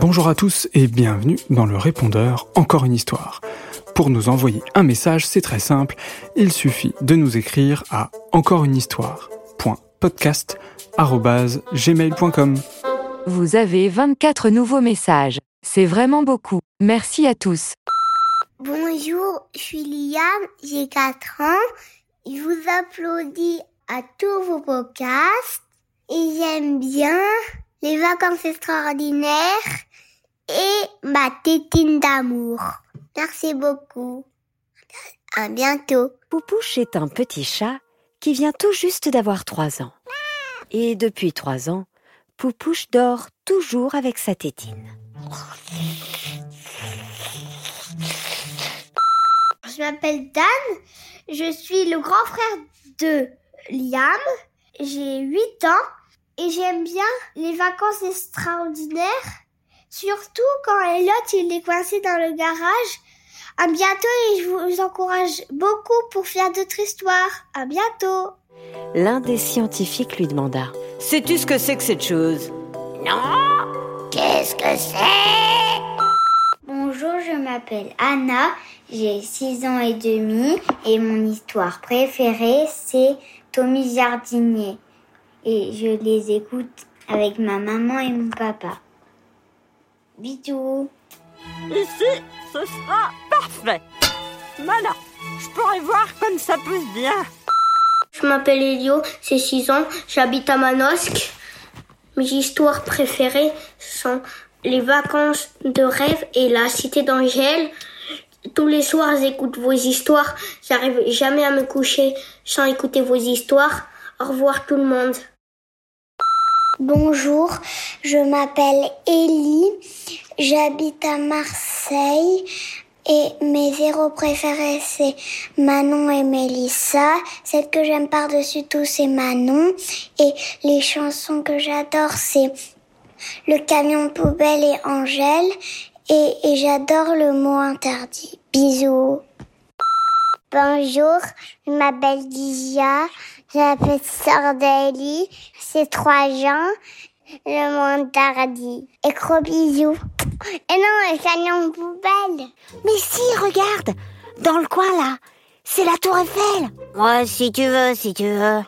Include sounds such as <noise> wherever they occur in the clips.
Bonjour à tous et bienvenue dans le répondeur Encore une histoire. Pour nous envoyer un message, c'est très simple, il suffit de nous écrire à encoreunehistoire.podcast@gmail.com. Vous avez 24 nouveaux messages. C'est vraiment beaucoup. Merci à tous. Bonjour, je suis Liam, j'ai 4 ans. Je vous applaudis à tous vos podcasts et j'aime bien les vacances extraordinaires et ma tétine d'amour. Merci beaucoup. À bientôt. Poupouche est un petit chat qui vient tout juste d'avoir trois ans. Et depuis trois ans, Poupouche dort toujours avec sa tétine. Je m'appelle Dan. Je suis le grand frère de Liam. J'ai 8 ans et j'aime bien les vacances extraordinaires. Surtout quand Elliot il est coincé dans le garage. À bientôt et je vous encourage beaucoup pour faire d'autres histoires. À bientôt. L'un des scientifiques lui demanda Sais-tu ce que c'est que cette chose? Non Qu'est-ce que c'est? Bonjour, je m'appelle Anna, j'ai 6 ans et demi et mon histoire préférée c'est Tommy Jardinier. Et je les écoute avec ma maman et mon papa. Bisous Ici, ce sera parfait. Voilà, je pourrais voir comme ça pousse bien. Je m'appelle Elio, j'ai 6 ans, j'habite à Manosque. Mes histoires préférées sont les vacances de rêve et la cité d'Angèle. Tous les soirs, j'écoute vos histoires. J'arrive jamais à me coucher sans écouter vos histoires. Au revoir tout le monde. Bonjour, je m'appelle Ellie. J'habite à Marseille. Et mes héros préférés, c'est Manon et Mélissa. Celle que j'aime par-dessus tout, c'est Manon. Et les chansons que j'adore, c'est Le camion poubelle et Angèle. Et, et j'adore le mot interdit. Bisous. Bonjour, je m'appelle Gizia. J'ai la petite sœur d'Ellie. C'est trois ans. Le interdit. Et gros bisous. Et non, le camion poubelle. Mais si, regarde Dans le coin là, c'est la tour Eiffel Ouais, si tu veux, si tu veux.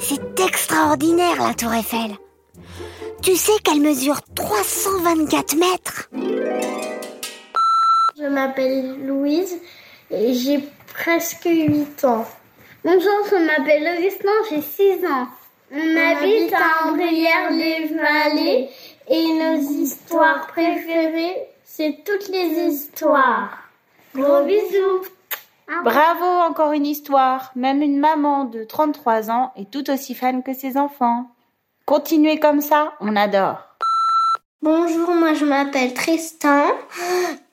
C'est extraordinaire la tour Eiffel Tu sais qu'elle mesure 324 mètres Je m'appelle Louise et j'ai presque 8 ans. Bonjour, je m'appelle Augustin, j'ai 6 ans. On, habite à Ambrières-les-Vallées et nos histoires préférées, c'est toutes les histoires. Gros bisous Bravo, encore une histoire. Même une maman de 33 ans est tout aussi fan que ses enfants. Continuez comme ça, on adore. Bonjour, moi je m'appelle Tristan,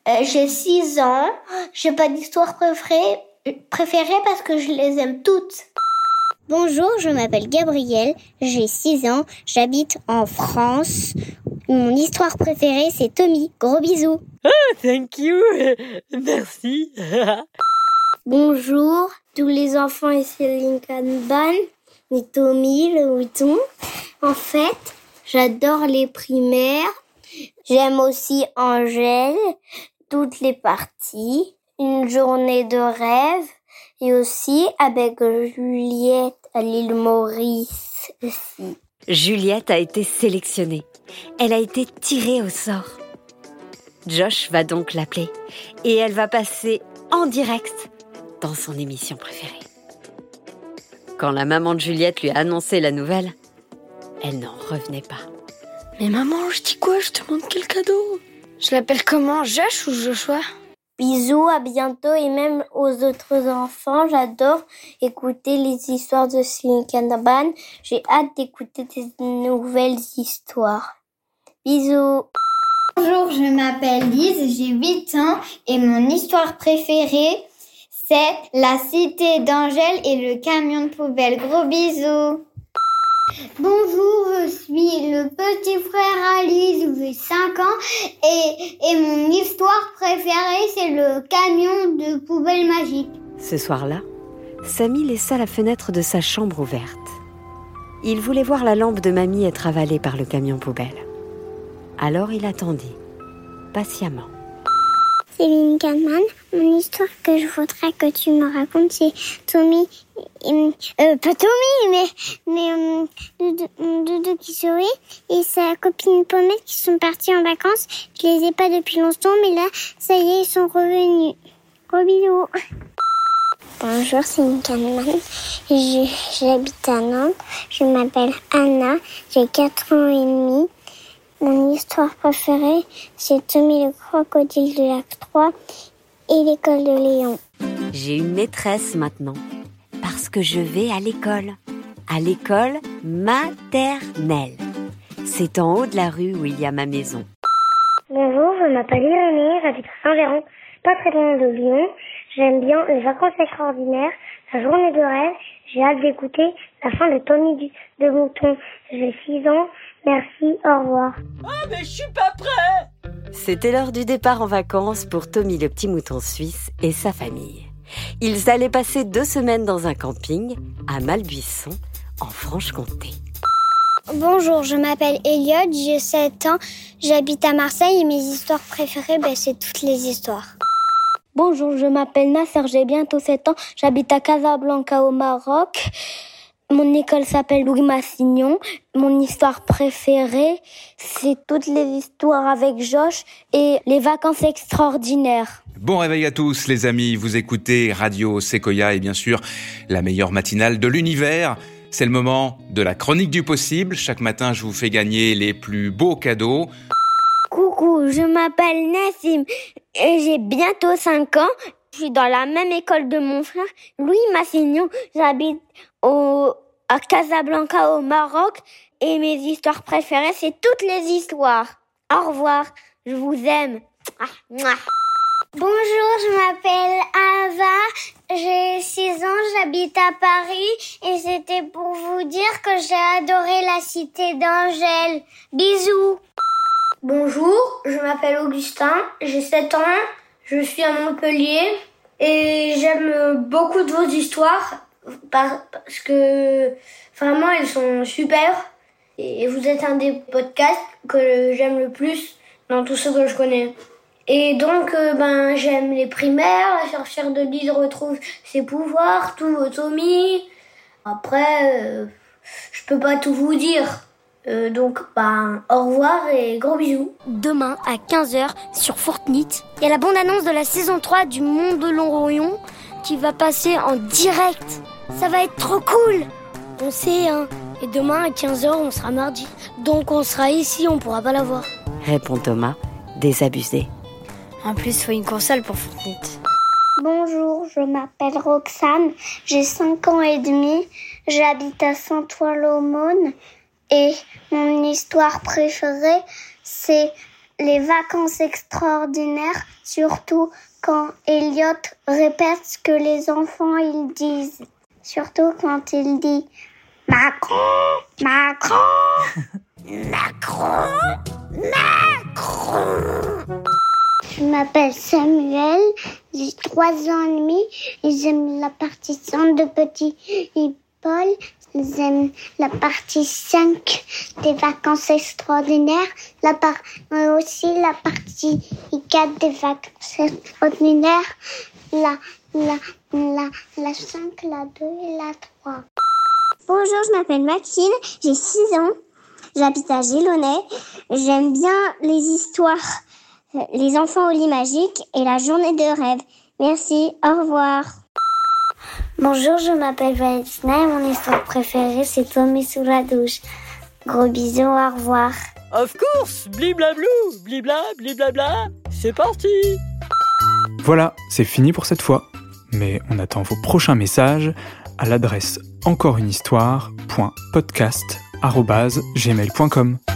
Euh, j'ai 6 ans, j'ai pas d'histoire préférée, préférée parce que je les aime toutes. Bonjour, je m'appelle Gabriel, j'ai 6 ans, j'habite en France. Mon histoire préférée c'est Tommy. Gros bisous. Thank you. <laughs> Merci. <laughs> Bonjour, tous les enfants et c'est Lincoln Ban, mais Tommy, le mouton. En fait, j'adore les primaires. J'aime aussi Angèle, toutes les parties, une journée de rêve et aussi avec Juliette à l'île Maurice aussi. Juliette a été sélectionnée. Elle a été tirée au sort. Josh va donc l'appeler et elle va passer en direct dans son émission préférée. Quand la maman de Juliette lui a annoncé la nouvelle, elle n'en revenait pas. Mais maman, je dis quoi? Je te demande quel cadeau Je l'appelle comment? Josh ou Joshua? Bisous, à bientôt et même aux autres enfants. J'adore écouter les histoires de Silicon Ban. J'ai hâte d'écouter tes nouvelles histoires. Bisous. Bonjour, je m'appelle Lise, j'ai 8 ans et mon histoire préférée, c'est la cité d'Angèle et le camion de poubelle. Gros bisous. Bonjour, je suis le petit frère Alice, j'ai 5 et mon histoire préférée c'est le camion de poubelle magique. Ce soir-là, Samy laissa la fenêtre de sa chambre ouverte. Il voulait voir la lampe de mamie être avalée par le camion poubelle. Alors il attendit, patiemment. Céline Kahneman, mon histoire que je voudrais que tu me racontes, c'est Tommy, euh, pas Tommy, mais, mais euh, Doudou, Doudou qui sourit et sa copine Pommette qui sont partis en vacances. Je les ai pas depuis longtemps, mais là, ça y est, ils sont revenus. Gros. Bonjour, c'est Kahneman. J'habite à Nantes. Je m'appelle Anna. J'ai 4 ans et demi. Mon histoire préférée, c'est Tommy le crocodile de l'acte 3 et l'école de Léon. J'ai une maîtresse maintenant, parce que je vais à l'école. À l'école maternelle. C'est en haut de la rue où il y a ma maison. Bonjour, je m'appelle Irénée, j'habite à Saint-Véran, pas très loin de Lyon. J'aime bien les vacances extraordinaires, la journée de rêve. J'ai hâte d'écouter la fin de Tommy du- de Mouton. J'ai 6 ans. Merci, au revoir. Ah, mais je suis pas prêt C'était l'heure du départ en vacances pour Tommy le petit mouton suisse et sa famille. Ils allaient passer deux semaines dans un camping à Malbuisson, en Franche-Comté. Bonjour, je m'appelle Elliot, j'ai 7 ans, j'habite à Marseille et mes histoires préférées, ben, c'est toutes les histoires. Bonjour, je m'appelle Nasser, j'ai bientôt 7 ans, j'habite à Casablanca au Maroc. Mon école s'appelle Louis Massignon. Mon histoire préférée, c'est toutes les histoires avec Josh et les vacances extraordinaires. Bon réveil à tous les amis, vous écoutez Radio Sequoia et bien sûr la meilleure matinale de l'univers. C'est le moment de la chronique du possible. Chaque matin, je vous fais gagner les plus beaux cadeaux. Coucou, je m'appelle Nassim et j'ai bientôt 5 ans. Je suis dans la même école de mon frère, Louis Massignon. J'habite au, à Casablanca au Maroc et mes histoires préférées, c'est toutes les histoires. Au revoir, je vous aime. Ah. Bonjour, je m'appelle Ava, j'ai 6 ans, j'habite à Paris et c'était pour vous dire que j'ai adoré la cité d'Angèle. Bisous. Bonjour, je m'appelle Augustin, j'ai 7 ans, je suis à Montpellier et j'aime beaucoup de vos histoires parce que vraiment elles sont super et vous êtes un des podcasts que j'aime le plus dans tous ceux que je connais. Et donc euh, ben j'aime les primaires, la sorcière de Lille retrouve ses pouvoirs, tout Tommy. Après euh, je peux pas tout vous dire. Euh, donc, ben, au revoir et gros bisous. Demain à 15h sur Fortnite, il y a la bande-annonce de la saison 3 du Monde de Longorion qui va passer en direct. Ça va être trop cool. On sait, hein. Et demain à 15h, on sera mardi. Donc on sera ici, on pourra pas la voir. Répond Thomas, désabusé. En plus, faut une console pour Fortnite. Bonjour, je m'appelle Roxane, j'ai 5 ans et demi, j'habite à Saint-Ouen-l'Aumône et mon histoire préférée, c'est les vacances extraordinaires, surtout quand Elliot répète ce que les enfants ils disent. Surtout quand il dit Macron, Macron, <laughs> Macron, Macron. Je m'appelle Samuel, j'ai trois ans et demi et j'aime la partie 100 de Petit Paul. J'aime la partie 5 des vacances extraordinaires, la par aussi la partie 4 des vacances extraordinaires, la, la, la, la 5, la 2 et la 3. Bonjour, je m'appelle Maxine, j'ai 6 ans, j'habite à Gélonais, j'aime bien les histoires les enfants au lit magique et la journée de rêve. Merci, au revoir. Bonjour, je m'appelle Valentina et mon histoire préférée c'est Tommy sous la douche. Gros bisous, au revoir. Of course Bliblablou Blibla, bliblabla C'est parti Voilà, c'est fini pour cette fois. Mais on attend vos prochains messages à l'adresse encoreunehistoire.podcast.gmail.com.